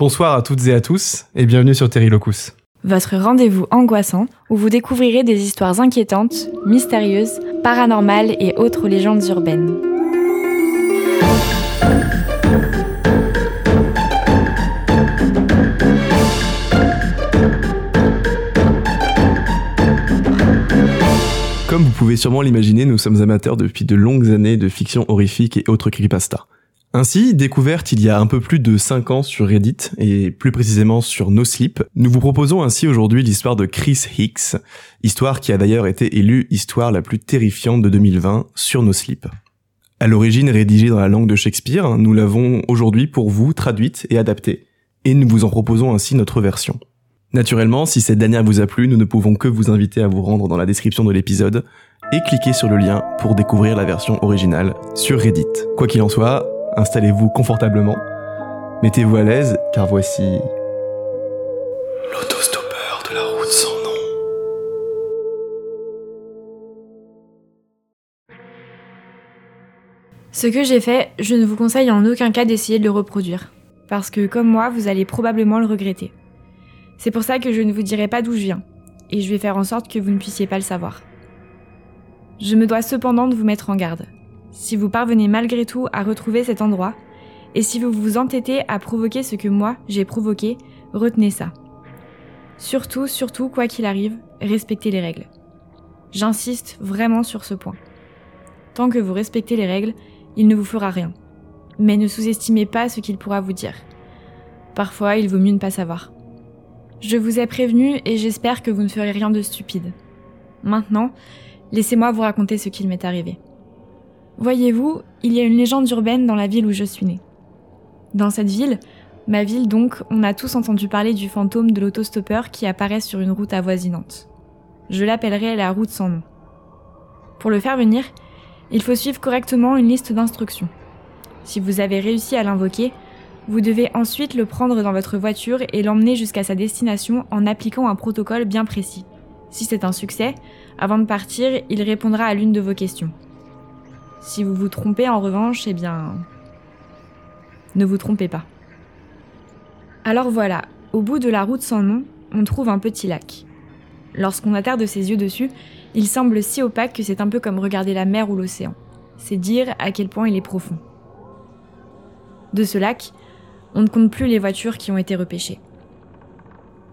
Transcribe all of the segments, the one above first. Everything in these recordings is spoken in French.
Bonsoir à toutes et à tous et bienvenue sur Terry Locus. Votre rendez-vous angoissant où vous découvrirez des histoires inquiétantes, mystérieuses, paranormales et autres légendes urbaines. Comme vous pouvez sûrement l'imaginer, nous sommes amateurs depuis de longues années de fiction horrifique et autres creepypasta. Ainsi, découverte il y a un peu plus de 5 ans sur Reddit, et plus précisément sur No Sleep, nous vous proposons ainsi aujourd'hui l'histoire de Chris Hicks, histoire qui a d'ailleurs été élue histoire la plus terrifiante de 2020 sur No Sleep. À l'origine rédigée dans la langue de Shakespeare, nous l'avons aujourd'hui pour vous traduite et adaptée, et nous vous en proposons ainsi notre version. Naturellement, si cette dernière vous a plu, nous ne pouvons que vous inviter à vous rendre dans la description de l'épisode et cliquer sur le lien pour découvrir la version originale sur Reddit. Quoi qu'il en soit, installez-vous confortablement, mettez-vous à l'aise, car voici l'autostoppeur de la route sans nom. Ce que j'ai fait, je ne vous conseille en aucun cas d'essayer de le reproduire, parce que comme moi, vous allez probablement le regretter. C'est pour ça que je ne vous dirai pas d'où je viens, et je vais faire en sorte que vous ne puissiez pas le savoir. Je me dois cependant de vous mettre en garde. Si vous parvenez malgré tout à retrouver cet endroit, et si vous vous entêtez à provoquer ce que moi j'ai provoqué, retenez ça. Surtout, surtout, quoi qu'il arrive, respectez les règles. J'insiste vraiment sur ce point. Tant que vous respectez les règles, il ne vous fera rien. Mais ne sous-estimez pas ce qu'il pourra vous dire. Parfois, il vaut mieux ne pas savoir. Je vous ai prévenu et j'espère que vous ne ferez rien de stupide. Maintenant, laissez-moi vous raconter ce qu'il m'est arrivé. Voyez-vous, il y a une légende urbaine dans la ville où je suis née. Dans cette ville, ma ville donc, on a tous entendu parler du fantôme de l'autostoppeur qui apparaît sur une route avoisinante. Je l'appellerai la route sans nom. Pour le faire venir, il faut suivre correctement une liste d'instructions. Si vous avez réussi à l'invoquer, vous devez ensuite le prendre dans votre voiture et l'emmener jusqu'à sa destination en appliquant un protocole bien précis. Si c'est un succès, avant de partir, il répondra à l'une de vos questions. Si vous vous trompez en revanche, eh bien... Ne vous trompez pas. Alors voilà, au bout de la route sans nom, on trouve un petit lac. Lorsqu'on attarde ses yeux dessus, il semble si opaque que c'est un peu comme regarder la mer ou l'océan. C'est dire à quel point il est profond. De ce lac, on ne compte plus les voitures qui ont été repêchées.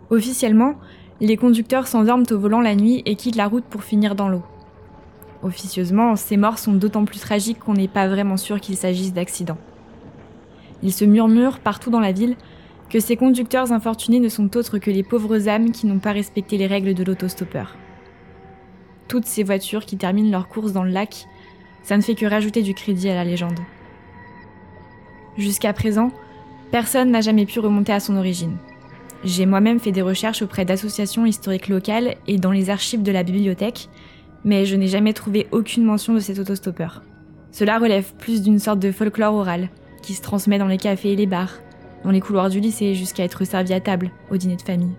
Officiellement, les conducteurs s'endorment au volant la nuit et quittent la route pour finir dans l'eau. Officieusement, ces morts sont d'autant plus tragiques qu'on n'est pas vraiment sûr qu'il s'agisse d'accidents. Il se murmure partout dans la ville que ces conducteurs infortunés ne sont autres que les pauvres âmes qui n'ont pas respecté les règles de l'autostoppeur. Toutes ces voitures qui terminent leur course dans le lac, ça ne fait que rajouter du crédit à la légende. Jusqu'à présent, personne n'a jamais pu remonter à son origine. J'ai moi-même fait des recherches auprès d'associations historiques locales et dans les archives de la bibliothèque, mais je n'ai jamais trouvé aucune mention de cet autostoppeur. Cela relève plus d'une sorte de folklore oral, qui se transmet dans les cafés et les bars, dans les couloirs du lycée jusqu'à être servi à table au dîner de famille.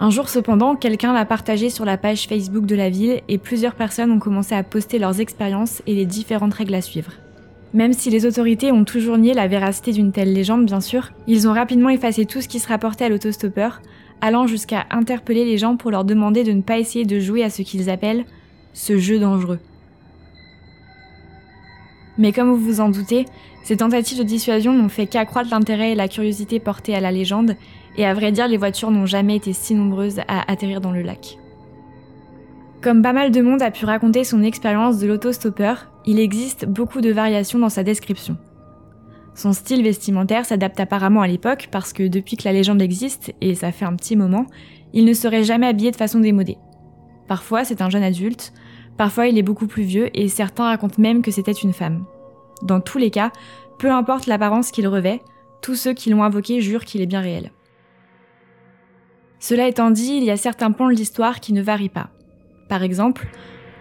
Un jour cependant, quelqu'un l'a partagé sur la page Facebook de la ville et plusieurs personnes ont commencé à poster leurs expériences et les différentes règles à suivre. Même si les autorités ont toujours nié la véracité d'une telle légende, bien sûr, ils ont rapidement effacé tout ce qui se rapportait à l'autostoppeur, allant jusqu'à interpeller les gens pour leur demander de ne pas essayer de jouer à ce qu'ils appellent ce jeu dangereux. Mais comme vous vous en doutez, ces tentatives de dissuasion n'ont fait qu'accroître l'intérêt et la curiosité portés à la légende, et à vrai dire, les voitures n'ont jamais été si nombreuses à atterrir dans le lac. Comme pas mal de monde a pu raconter son expérience de l'autostoppeur, il existe beaucoup de variations dans sa description. Son style vestimentaire s'adapte apparemment à l'époque parce que depuis que la légende existe, et ça fait un petit moment, il ne serait jamais habillé de façon démodée. Parfois c'est un jeune adulte, parfois il est beaucoup plus vieux et certains racontent même que c'était une femme. Dans tous les cas, peu importe l'apparence qu'il revêt, tous ceux qui l'ont invoqué jurent qu'il est bien réel. Cela étant dit, il y a certains points de l'histoire qui ne varient pas. Par exemple,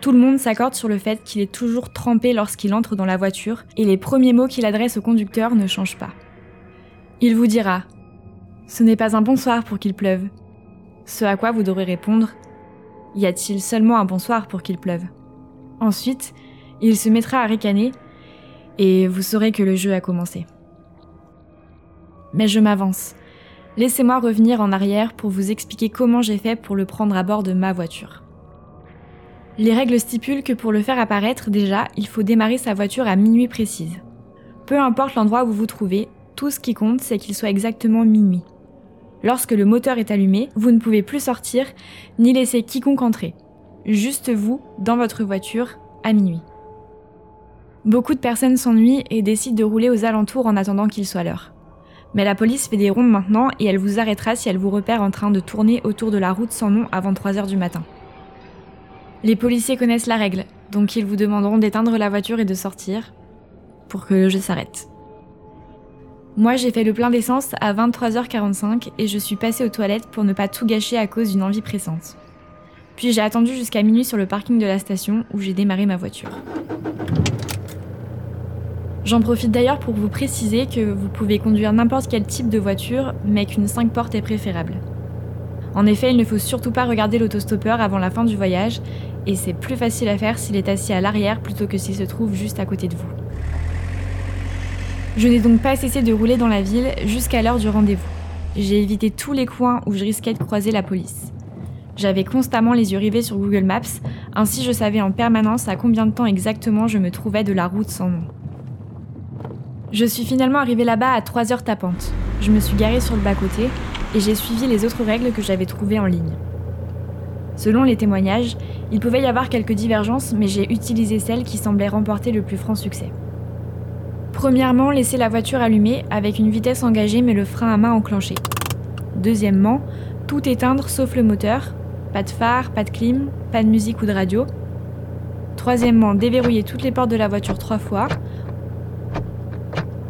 tout le monde s'accorde sur le fait qu'il est toujours trempé lorsqu'il entre dans la voiture et les premiers mots qu'il adresse au conducteur ne changent pas. Il vous dira ⁇ Ce n'est pas un bonsoir pour qu'il pleuve ⁇ Ce à quoi vous devrez répondre ⁇ Y a-t-il seulement un bonsoir pour qu'il pleuve ?⁇ Ensuite, il se mettra à ricaner et vous saurez que le jeu a commencé. Mais je m'avance. Laissez-moi revenir en arrière pour vous expliquer comment j'ai fait pour le prendre à bord de ma voiture. Les règles stipulent que pour le faire apparaître, déjà, il faut démarrer sa voiture à minuit précise. Peu importe l'endroit où vous vous trouvez, tout ce qui compte, c'est qu'il soit exactement minuit. Lorsque le moteur est allumé, vous ne pouvez plus sortir ni laisser quiconque entrer. Juste vous, dans votre voiture, à minuit. Beaucoup de personnes s'ennuient et décident de rouler aux alentours en attendant qu'il soit l'heure. Mais la police fait des rondes maintenant et elle vous arrêtera si elle vous repère en train de tourner autour de la route sans nom avant 3 heures du matin. Les policiers connaissent la règle, donc ils vous demanderont d'éteindre la voiture et de sortir pour que le jeu s'arrête. Moi, j'ai fait le plein d'essence à 23h45 et je suis passée aux toilettes pour ne pas tout gâcher à cause d'une envie pressante. Puis j'ai attendu jusqu'à minuit sur le parking de la station où j'ai démarré ma voiture. J'en profite d'ailleurs pour vous préciser que vous pouvez conduire n'importe quel type de voiture, mais qu'une 5 portes est préférable. En effet, il ne faut surtout pas regarder l'autostoppeur avant la fin du voyage, et c'est plus facile à faire s'il est assis à l'arrière plutôt que s'il se trouve juste à côté de vous. Je n'ai donc pas cessé de rouler dans la ville jusqu'à l'heure du rendez-vous. J'ai évité tous les coins où je risquais de croiser la police. J'avais constamment les yeux rivés sur Google Maps, ainsi je savais en permanence à combien de temps exactement je me trouvais de la route sans nom. Je suis finalement arrivée là-bas à 3 heures tapantes. Je me suis garée sur le bas-côté et j'ai suivi les autres règles que j'avais trouvées en ligne. Selon les témoignages, il pouvait y avoir quelques divergences, mais j'ai utilisé celle qui semblait remporter le plus franc succès. Premièrement, laisser la voiture allumée avec une vitesse engagée mais le frein à main enclenché. Deuxièmement, tout éteindre sauf le moteur, pas de phare, pas de clim, pas de musique ou de radio. Troisièmement, déverrouiller toutes les portes de la voiture trois fois.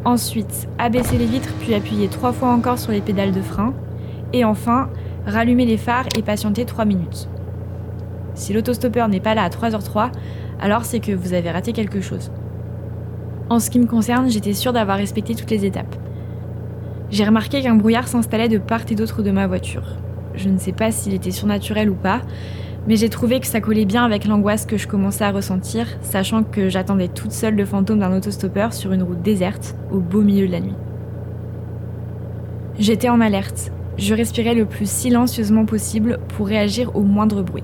Ensuite, abaisser les vitres puis appuyer trois fois encore sur les pédales de frein. Et enfin, rallumer les phares et patienter 3 minutes. Si l'autostoppeur n'est pas là à 3h03, alors c'est que vous avez raté quelque chose. En ce qui me concerne, j'étais sûre d'avoir respecté toutes les étapes. J'ai remarqué qu'un brouillard s'installait de part et d'autre de ma voiture. Je ne sais pas s'il était surnaturel ou pas, mais j'ai trouvé que ça collait bien avec l'angoisse que je commençais à ressentir, sachant que j'attendais toute seule le fantôme d'un autostoppeur sur une route déserte, au beau milieu de la nuit. J'étais en alerte. Je respirais le plus silencieusement possible pour réagir au moindre bruit.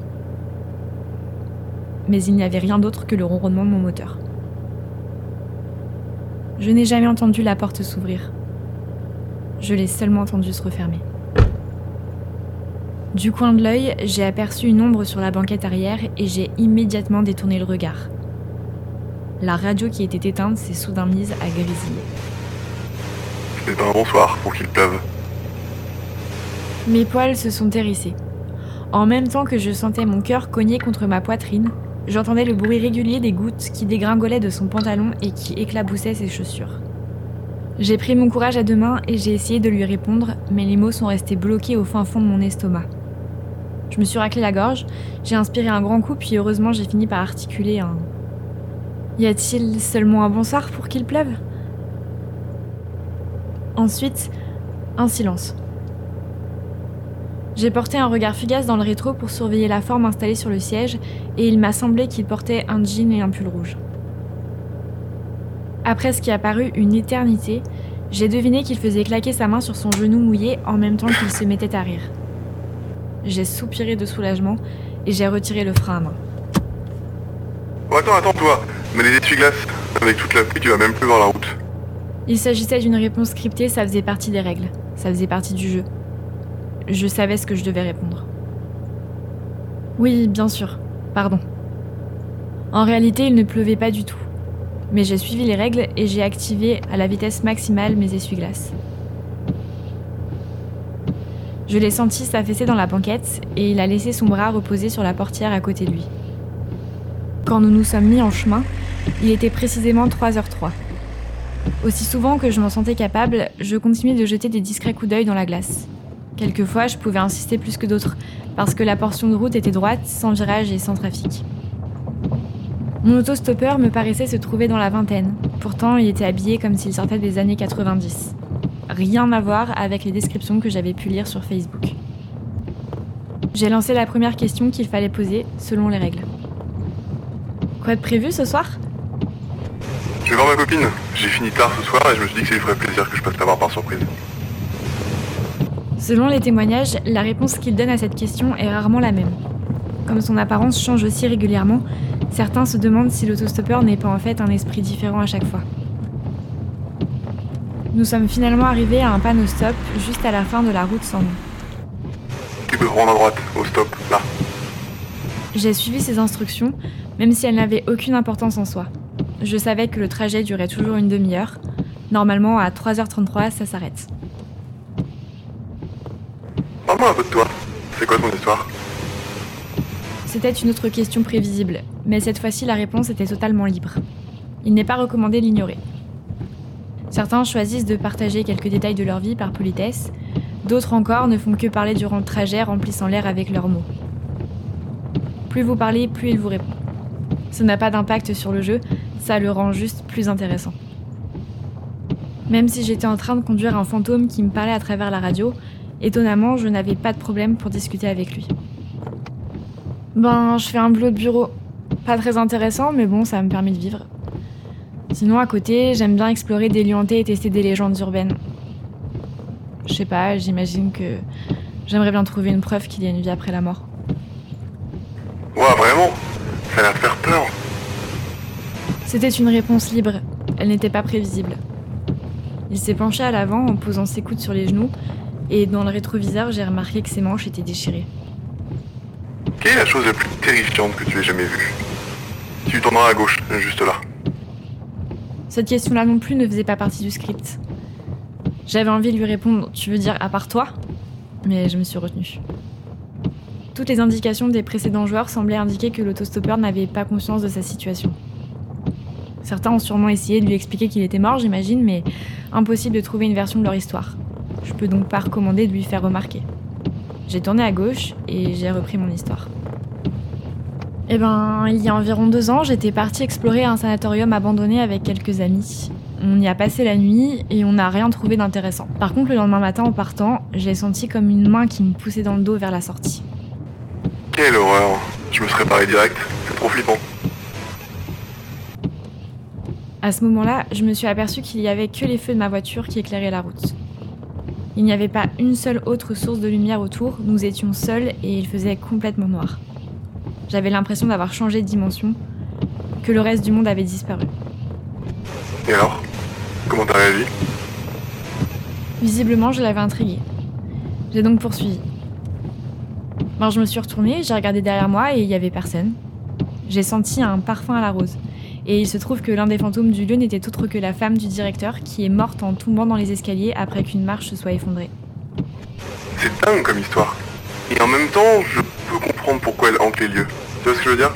Mais il n'y avait rien d'autre que le ronronnement de mon moteur. Je n'ai jamais entendu la porte s'ouvrir. Je l'ai seulement entendue se refermer. Du coin de l'œil, j'ai aperçu une ombre sur la banquette arrière et j'ai immédiatement détourné le regard. La radio qui était éteinte s'est soudain mise à grésiller. C'est un bonsoir pour qu'il pleuve. Mes poils se sont hérissés. En même temps que je sentais mon cœur cogner contre ma poitrine, J'entendais le bruit régulier des gouttes qui dégringolaient de son pantalon et qui éclaboussaient ses chaussures. J'ai pris mon courage à deux mains et j'ai essayé de lui répondre, mais les mots sont restés bloqués au fin fond de mon estomac. Je me suis raclé la gorge, j'ai inspiré un grand coup, puis heureusement j'ai fini par articuler un. Y a-t-il seulement un bonsoir pour qu'il pleuve? Ensuite, un silence. J'ai porté un regard fugace dans le rétro pour surveiller la forme installée sur le siège et il m'a semblé qu'il portait un jean et un pull rouge. Après ce qui a paru une éternité, j'ai deviné qu'il faisait claquer sa main sur son genou mouillé en même temps qu'il se mettait à rire. J'ai soupiré de soulagement et j'ai retiré le frein à main. Oh, attends, attends, toi Mais les essuie-glaces, avec toute la pluie, tu vas même plus voir la route. Il s'agissait d'une réponse scriptée, ça faisait partie des règles, ça faisait partie du jeu. Je savais ce que je devais répondre. Oui, bien sûr. Pardon. En réalité, il ne pleuvait pas du tout. Mais j'ai suivi les règles et j'ai activé à la vitesse maximale mes essuie-glaces. Je l'ai senti s'affaisser dans la banquette et il a laissé son bras reposer sur la portière à côté de lui. Quand nous nous sommes mis en chemin, il était précisément 3h03. Aussi souvent que je m'en sentais capable, je continuais de jeter des discrets coups d'œil dans la glace. Quelquefois, je pouvais insister plus que d'autres, parce que la portion de route était droite, sans virage et sans trafic. Mon autostoppeur me paraissait se trouver dans la vingtaine. Pourtant, il était habillé comme s'il sortait des années 90. Rien à voir avec les descriptions que j'avais pu lire sur Facebook. J'ai lancé la première question qu'il fallait poser selon les règles. Quoi de prévu ce soir? Je vais voir ma copine. J'ai fini tard ce soir et je me suis dit que ça lui ferait plaisir que je passe la voir par surprise. Selon les témoignages, la réponse qu'il donne à cette question est rarement la même. Comme son apparence change aussi régulièrement, certains se demandent si l'autostoppeur n'est pas en fait un esprit différent à chaque fois. Nous sommes finalement arrivés à un panneau stop juste à la fin de la route sans nom. Tu peux prendre à droite, au stop, là. J'ai suivi ses instructions, même si elles n'avaient aucune importance en soi. Je savais que le trajet durait toujours une demi-heure. Normalement, à 3h33, ça s'arrête. C'était une autre question prévisible, mais cette fois-ci, la réponse était totalement libre. Il n'est pas recommandé l'ignorer. Certains choisissent de partager quelques détails de leur vie par politesse, d'autres encore ne font que parler durant le trajet, remplissant l'air avec leurs mots. Plus vous parlez, plus il vous répond. Ça n'a pas d'impact sur le jeu, ça le rend juste plus intéressant. Même si j'étais en train de conduire un fantôme qui me parlait à travers la radio, étonnamment, je n'avais pas de problème pour discuter avec lui. Ben, je fais un boulot de bureau. Pas très intéressant, mais bon, ça me permet de vivre. Sinon, à côté, j'aime bien explorer des lieux hantés et tester des légendes urbaines. Je sais pas, j'imagine que j'aimerais bien trouver une preuve qu'il y a une vie après la mort. Ouah, vraiment? Ça a l'air de faire peur. C'était une réponse libre, elle n'était pas prévisible. Il s'est penché à l'avant en posant ses coudes sur les genoux, et dans le rétroviseur, j'ai remarqué que ses manches étaient déchirées. Quelle est la chose la plus terrifiante que tu aies jamais vue? Tu tourneras à gauche, juste là. Cette question-là non plus ne faisait pas partie du script. J'avais envie de lui répondre Tu veux dire à part toi? Mais je me suis retenue. Toutes les indications des précédents joueurs semblaient indiquer que l'autostoppeur n'avait pas conscience de sa situation. Certains ont sûrement essayé de lui expliquer qu'il était mort, j'imagine, mais impossible de trouver une version de leur histoire. Je peux donc pas recommander de lui faire remarquer. J'ai tourné à gauche et j'ai repris mon histoire. Eh ben, il y a environ deux ans, j'étais partie explorer un sanatorium abandonné avec quelques amis. On y a passé la nuit et on n'a rien trouvé d'intéressant. Par contre, le lendemain matin, en partant, j'ai senti comme une main qui me poussait dans le dos vers la sortie. Quelle horreur Je me serais paré direct. C'est trop flippant. À ce moment-là, je me suis aperçu qu'il y avait que les feux de ma voiture qui éclairaient la route. Il n'y avait pas une seule autre source de lumière autour, nous étions seuls et il faisait complètement noir. J'avais l'impression d'avoir changé de dimension, que le reste du monde avait disparu. Et alors? Comment t'as réagi? Visiblement, je l'avais intrigué. J'ai donc poursuivi. Ben, je me suis retournée, j'ai regardé derrière moi et il n'y avait personne. J'ai senti un parfum à la rose. Et il se trouve que l'un des fantômes du lieu n'était autre que la femme du directeur qui est morte en tombant dans les escaliers après qu'une marche se soit effondrée. C'est dingue comme histoire. Et en même temps, je peux comprendre pourquoi elle hante les lieux. Tu vois ce que je veux dire?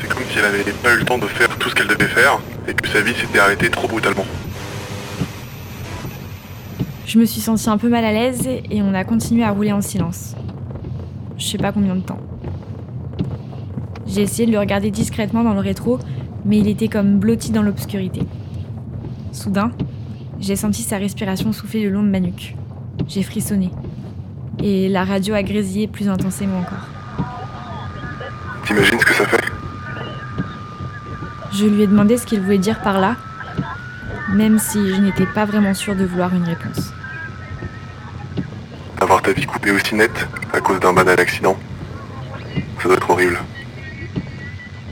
C'est comme si elle avait pas eu le temps de faire tout ce qu'elle devait faire et que sa vie s'était arrêtée trop brutalement. Je me suis sentie un peu mal à l'aise et on a continué à rouler en silence. Je sais pas combien de temps. J'ai essayé de le regarder discrètement dans le rétro, mais il était comme blotti dans l'obscurité. Soudain, j'ai senti sa respiration souffler le long de ma nuque. J'ai frissonné. Et la radio a grésillé plus intensément encore. T'imagines ce que ça fait? Je lui ai demandé ce qu'il voulait dire par là, même si je n'étais pas vraiment sûre de vouloir une réponse. Avoir ta vie coupée aussi nette à cause d'un banal accident? Ça doit être horrible.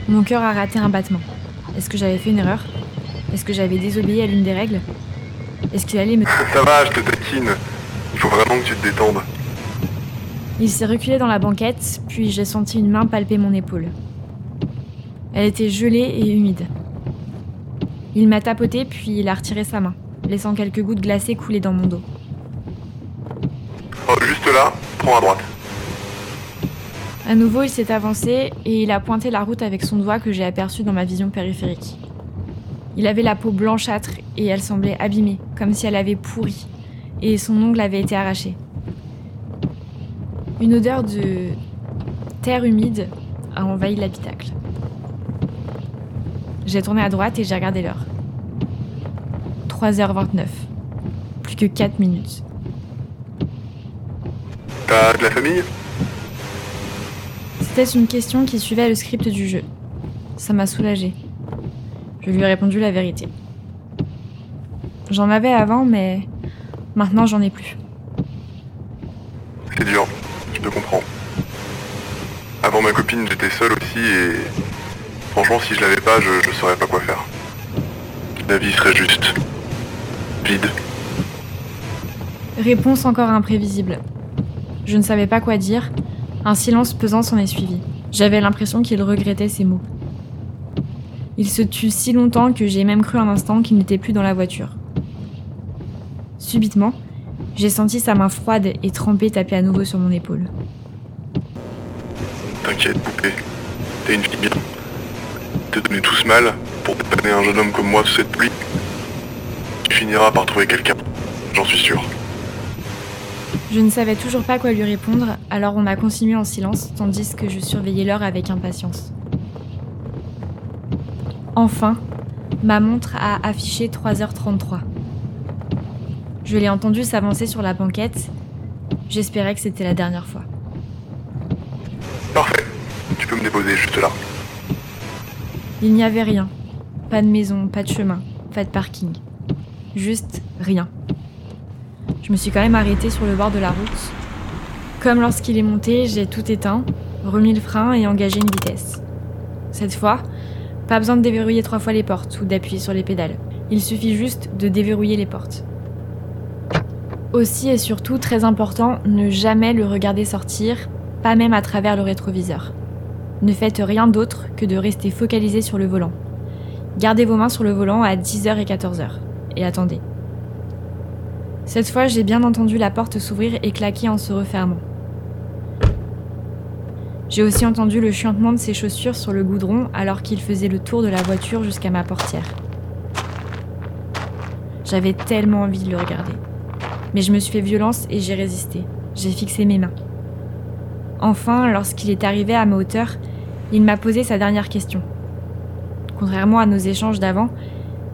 Mon cœur a raté un battement. Est-ce que j'avais fait une erreur Est-ce que j'avais désobéi à l'une des règles Est-ce qu'il allait me... Ça va, je te taquine. Il faut vraiment que tu te détendes. Il s'est reculé dans la banquette, puis j'ai senti une main palper mon épaule. Elle était gelée et humide. Il m'a tapoté, puis il a retiré sa main, laissant quelques gouttes glacées couler dans mon dos. Oh, juste là, prends à droite. À nouveau, il s'est avancé et il a pointé la route avec son doigt que j'ai aperçu dans ma vision périphérique. Il avait la peau blanchâtre et elle semblait abîmée, comme si elle avait pourri, et son ongle avait été arraché. Une odeur de terre humide a envahi l'habitacle. J'ai tourné à droite et j'ai regardé l'heure. 3h29. Plus que 4 minutes. T'as de la famille? C'était une question qui suivait le script du jeu. Ça m'a soulagée. Je lui ai répondu la vérité. J'en avais avant, mais maintenant j'en ai plus. C'est dur, je te comprends. Avant ma copine, j'étais seul aussi et franchement, si je l'avais pas, je, je saurais pas quoi faire. La vie serait juste vide. Réponse encore imprévisible. Je ne savais pas quoi dire. Un silence pesant s'en est suivi. J'avais l'impression qu'il regrettait ses mots. Il se tut si longtemps que j'ai même cru un instant qu'il n'était plus dans la voiture. Subitement, j'ai senti sa main froide et trempée taper à nouveau sur mon épaule. T'inquiète, poupée. T'es une fille bien. Te donner tous mal pour dépanner un jeune homme comme moi sous cette pluie. Tu finiras par trouver quelqu'un. J'en suis sûr. Je ne savais toujours pas quoi lui répondre, alors on a continué en silence tandis que je surveillais l'heure avec impatience. Enfin, ma montre a affiché 3h33. Je l'ai entendu s'avancer sur la banquette. J'espérais que c'était la dernière fois. Parfait. Tu peux me déposer juste là. Il n'y avait rien. Pas de maison, pas de chemin, pas de parking. Juste rien. Je me suis quand même arrêtée sur le bord de la route. Comme lorsqu'il est monté, j'ai tout éteint, remis le frein et engagé une vitesse. Cette fois, pas besoin de déverrouiller trois fois les portes ou d'appuyer sur les pédales. Il suffit juste de déverrouiller les portes. Aussi et surtout, très important, ne jamais le regarder sortir, pas même à travers le rétroviseur. Ne faites rien d'autre que de rester focalisé sur le volant. Gardez vos mains sur le volant à 10h et 14h. Et attendez. Cette fois, j'ai bien entendu la porte s'ouvrir et claquer en se refermant. J'ai aussi entendu le chuintement de ses chaussures sur le goudron alors qu'il faisait le tour de la voiture jusqu'à ma portière. J'avais tellement envie de le regarder. Mais je me suis fait violence et j'ai résisté. J'ai fixé mes mains. Enfin, lorsqu'il est arrivé à ma hauteur, il m'a posé sa dernière question. Contrairement à nos échanges d'avant,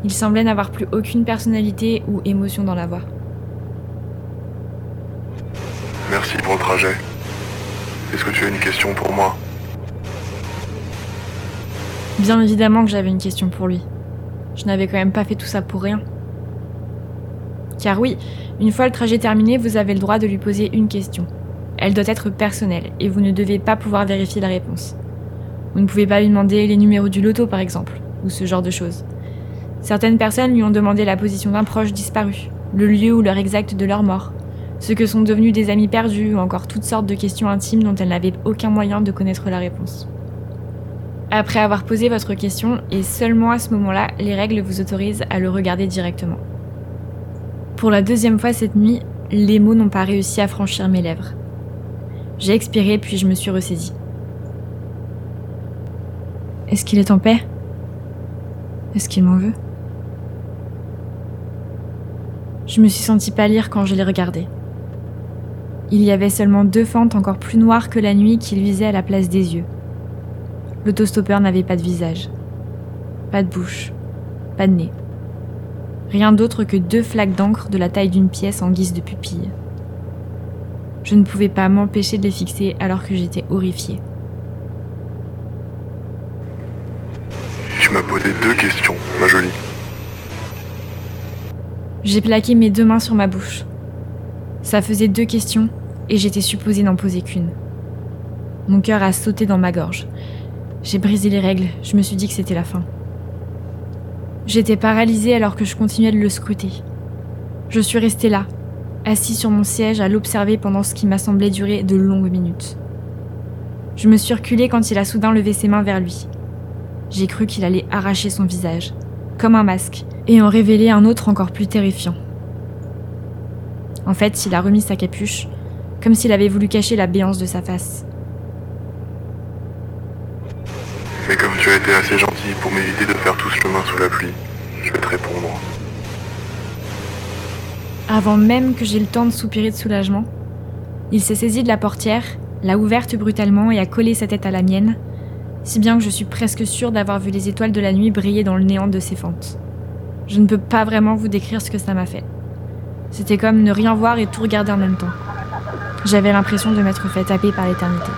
il semblait n'avoir plus aucune personnalité ou émotion dans la voix. Merci pour le trajet. Est-ce que tu as une question pour moi Bien évidemment que j'avais une question pour lui. Je n'avais quand même pas fait tout ça pour rien. Car oui, une fois le trajet terminé, vous avez le droit de lui poser une question. Elle doit être personnelle et vous ne devez pas pouvoir vérifier la réponse. Vous ne pouvez pas lui demander les numéros du loto par exemple, ou ce genre de choses. Certaines personnes lui ont demandé la position d'un proche disparu, le lieu ou l'heure exacte de leur mort, ce que sont devenus des amis perdus ou encore toutes sortes de questions intimes dont elle n'avait aucun moyen de connaître la réponse. Après avoir posé votre question, et seulement à ce moment-là, les règles vous autorisent à le regarder directement. Pour la deuxième fois cette nuit, les mots n'ont pas réussi à franchir mes lèvres. J'ai expiré puis je me suis ressaisie. Est-ce qu'il est en paix? Est-ce qu'il m'en veut? Je me suis sentie pâlir quand je l'ai regardé. Il y avait seulement deux fentes encore plus noires que la nuit qui luisaient à la place des yeux. L'autostoppeur n'avait pas de visage, pas de bouche, pas de nez. Rien d'autre que deux flaques d'encre de la taille d'une pièce en guise de pupille. Je ne pouvais pas m'empêcher de les fixer alors que j'étais horrifiée. Tu m'as posé deux questions, ma jolie. J'ai plaqué mes deux mains sur ma bouche. Ça faisait deux questions et j'étais supposée n'en poser qu'une. Mon cœur a sauté dans ma gorge. J'ai brisé les règles, je me suis dit que c'était la fin. J'étais paralysée alors que je continuais de le scruter. Je suis restée là, assis sur mon siège à l'observer pendant ce qui m'a semblé durer de longues minutes. Je me suis reculée quand il a soudain levé ses mains vers lui. J'ai cru qu'il allait arracher son visage, comme un masque, et en révéler un autre encore plus terrifiant. En fait, il a remis sa capuche, comme s'il avait voulu cacher la béance de sa face. Mais comme tu as été assez gentil pour m'éviter de faire tout ce chemin sous la pluie, je vais te répondre. Avant même que j'aie le temps de soupirer de soulagement, il s'est saisi de la portière, l'a ouverte brutalement et a collé sa tête à la mienne, si bien que je suis presque sûre d'avoir vu les étoiles de la nuit briller dans le néant de ses fentes. Je ne peux pas vraiment vous décrire ce que ça m'a fait. C'était comme ne rien voir et tout regarder en même temps. J'avais l'impression de m'être fait taper par l'éternité.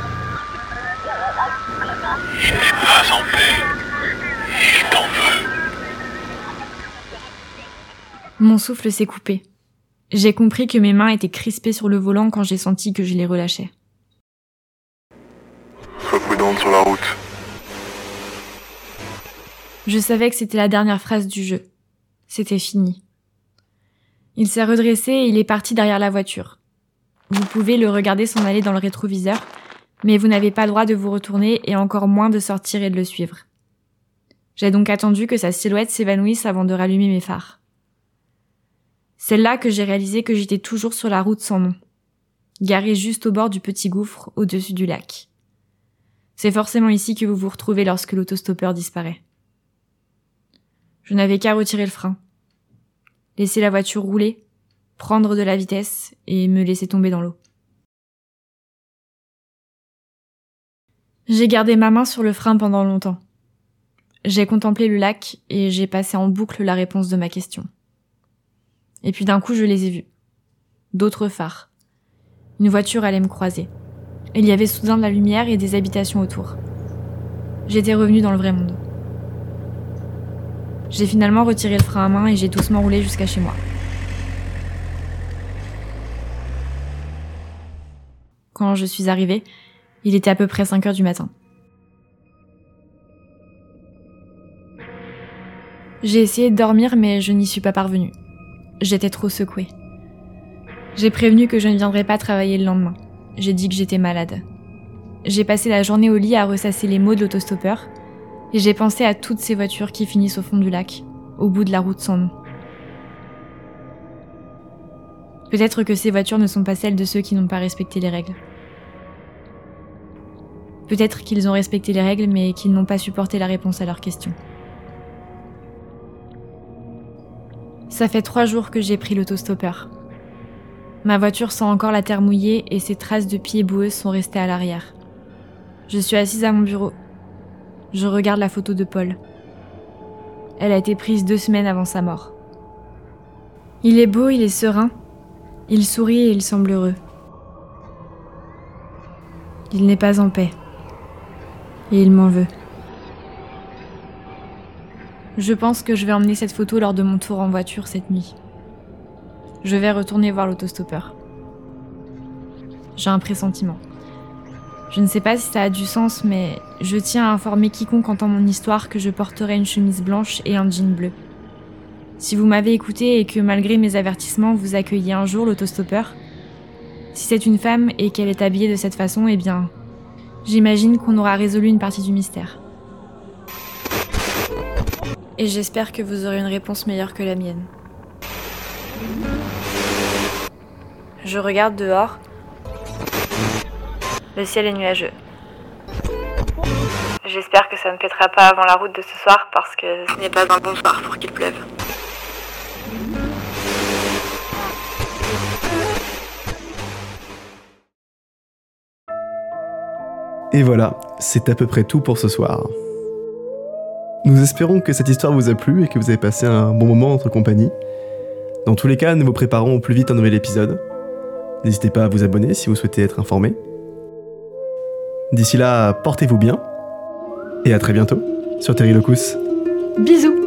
Il n'est pas en paix. Il t'en veut. Mon souffle s'est coupé. J'ai compris que mes mains étaient crispées sur le volant quand j'ai senti que je les relâchais. Sois prudente sur la route. Je savais que c'était la dernière phrase du jeu. C'était fini. Il s'est redressé et il est parti derrière la voiture. Vous pouvez le regarder s'en aller dans le rétroviseur, mais vous n'avez pas le droit de vous retourner et encore moins de sortir et de le suivre. J'ai donc attendu que sa silhouette s'évanouisse avant de rallumer mes phares. C'est là que j'ai réalisé que j'étais toujours sur la route sans nom, garée juste au bord du petit gouffre au-dessus du lac. C'est forcément ici que vous vous retrouvez lorsque l'autostoppeur disparaît. Je n'avais qu'à retirer le frein, laisser la voiture rouler, prendre de la vitesse et me laisser tomber dans l'eau. J'ai gardé ma main sur le frein pendant longtemps. J'ai contemplé le lac et j'ai passé en boucle la réponse de ma question. Et puis d'un coup, je les ai vus. D'autres phares. Une voiture allait me croiser. Il y avait soudain de la lumière et des habitations autour. J'étais revenu dans le vrai monde. J'ai finalement retiré le frein à main et j'ai doucement roulé jusqu'à chez moi. Quand je suis arrivée, il était à peu près 5 heures du matin. J'ai essayé de dormir mais je n'y suis pas parvenue. J'étais trop secouée. J'ai prévenu que je ne viendrais pas travailler le lendemain. J'ai dit que j'étais malade. J'ai passé la journée au lit à ressasser les mots de l'autostoppeur et j'ai pensé à toutes ces voitures qui finissent au fond du lac, au bout de la route sans. Peut-être que ces voitures ne sont pas celles de ceux qui n'ont pas respecté les règles. Peut-être qu'ils ont respecté les règles mais qu'ils n'ont pas supporté la réponse à leurs questions. Ça fait trois jours que j'ai pris l'autostoppeur. Ma voiture sent encore la terre mouillée et ses traces de pieds boueux sont restées à l'arrière. Je suis assise à mon bureau. Je regarde la photo de Paul. Elle a été prise deux semaines avant sa mort. Il est beau, il est serein. Il sourit et il semble heureux. Il n'est pas en paix. Et il m'en veut. Je pense que je vais emmener cette photo lors de mon tour en voiture cette nuit. Je vais retourner voir l'autostoppeur. J'ai un pressentiment. Je ne sais pas si ça a du sens, mais je tiens à informer quiconque entend mon histoire que je porterai une chemise blanche et un jean bleu. Si vous m'avez écouté et que malgré mes avertissements vous accueillez un jour l'autostoppeur, si c'est une femme et qu'elle est habillée de cette façon, eh bien, j'imagine qu'on aura résolu une partie du mystère. Et j'espère que vous aurez une réponse meilleure que la mienne. Je regarde dehors. Le ciel est nuageux. J'espère que ça ne pètera pas avant la route de ce soir parce que ce n'est pas un bon soir pour qu'il pleuve. Et voilà, c'est à peu près tout pour ce soir. Nous espérons que cette histoire vous a plu et que vous avez passé un bon moment entre compagnie. Dans tous les cas, nous vous préparons au plus vite un nouvel épisode. N'hésitez pas à vous abonner si vous souhaitez être informé. D'ici là, portez-vous bien et à très bientôt sur Terry Locus. Bisous